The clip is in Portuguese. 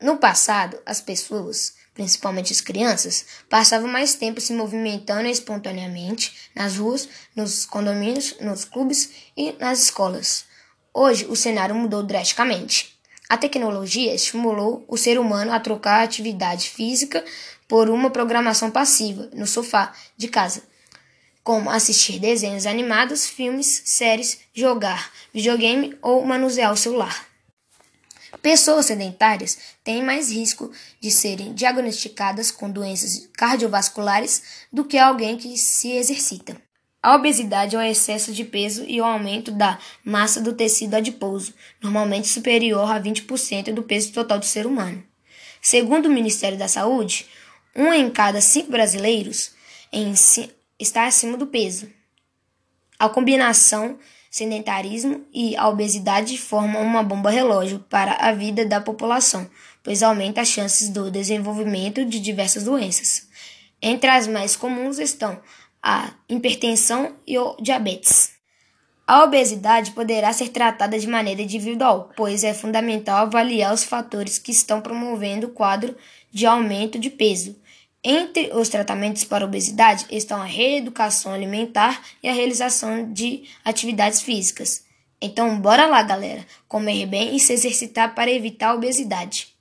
No passado, as pessoas, principalmente as crianças, passavam mais tempo se movimentando espontaneamente nas ruas, nos condomínios, nos clubes e nas escolas. Hoje, o cenário mudou drasticamente. A tecnologia estimulou o ser humano a trocar a atividade física por uma programação passiva no sofá de casa, como assistir desenhos animados, filmes, séries, jogar videogame ou manusear o celular. Pessoas sedentárias têm mais risco de serem diagnosticadas com doenças cardiovasculares do que alguém que se exercita. A obesidade é o excesso de peso e o aumento da massa do tecido adiposo, normalmente superior a 20% do peso total do ser humano. Segundo o Ministério da Saúde, um em cada cinco brasileiros está acima do peso. A combinação sedentarismo e a obesidade formam uma bomba relógio para a vida da população, pois aumenta as chances do desenvolvimento de diversas doenças. Entre as mais comuns estão a hipertensão e o diabetes. A obesidade poderá ser tratada de maneira individual, pois é fundamental avaliar os fatores que estão promovendo o quadro de aumento de peso, entre os tratamentos para obesidade estão a reeducação alimentar e a realização de atividades físicas. Então, bora lá, galera, comer bem e se exercitar para evitar a obesidade.